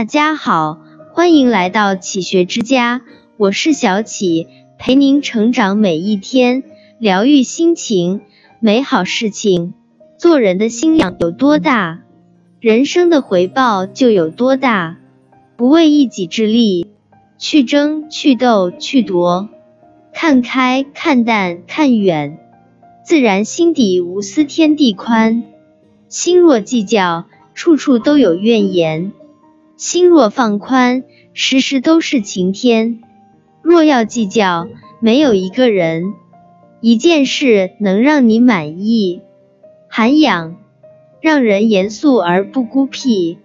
大家好，欢迎来到启学之家，我是小启，陪您成长每一天，疗愈心情，美好事情。做人的心量有多大，人生的回报就有多大。不为一己之力去争、去斗、去夺，看开、看淡、看远，自然心底无私天地宽。心若计较，处处都有怨言；心若放宽，时时都是晴天。若要计较，没有一个人、一件事能让你满意。涵养，让人严肃而不孤僻，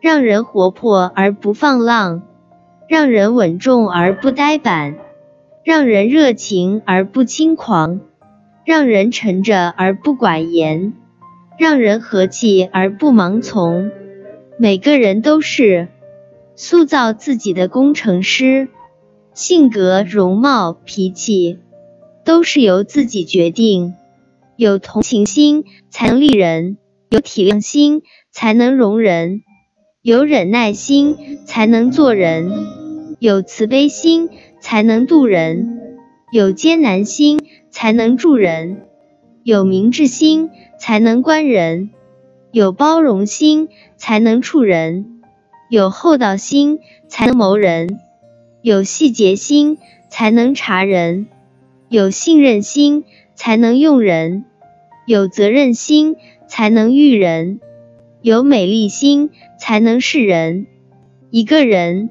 让人活泼而不放浪，让人稳重而不呆板，让人热情而不轻狂，让人沉着而不寡言，让人和气而不盲从。每个人都是塑造自己的工程师，性格、容貌、脾气都是由自己决定。有同情心才能利人，有体谅心才能容人，有忍耐心才能做人，有慈悲心才能度人，有艰难心才能助人，有明智心才能观人，有包容心才能处人，有厚道心才能谋人，有细节心才能察人，有信任心才能用人。有责任心才能育人，有美丽心才能示人。一个人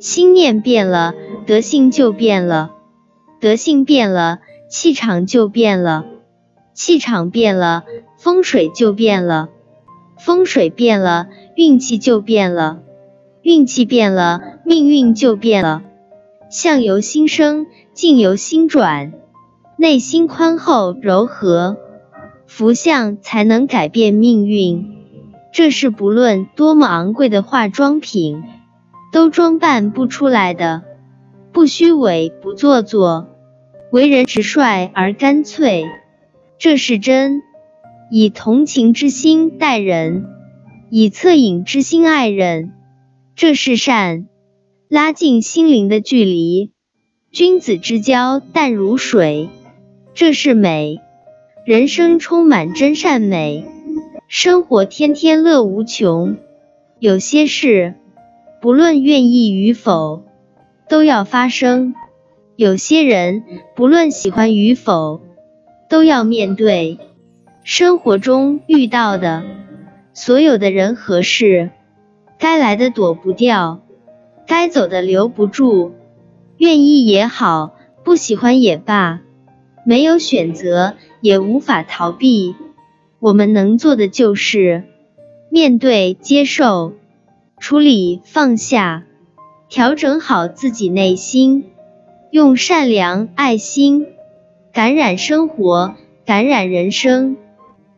心念变了，德性就变了；德性变了，气场就变了；气场变了，风水就变了；风水变了，运气就变了；运气变了，命运就变了。相由心生，境由心转。内心宽厚柔和。福相才能改变命运，这是不论多么昂贵的化妆品都装扮不出来的。不虚伪，不做作，为人直率而干脆，这是真。以同情之心待人，以恻隐之心爱人，这是善。拉近心灵的距离，君子之交淡如水，这是美。人生充满真善美，生活天天乐无穷。有些事，不论愿意与否，都要发生；有些人，不论喜欢与否，都要面对。生活中遇到的所有的人和事，该来的躲不掉，该走的留不住。愿意也好，不喜欢也罢，没有选择。也无法逃避，我们能做的就是面对、接受、处理、放下，调整好自己内心，用善良、爱心感染生活，感染人生。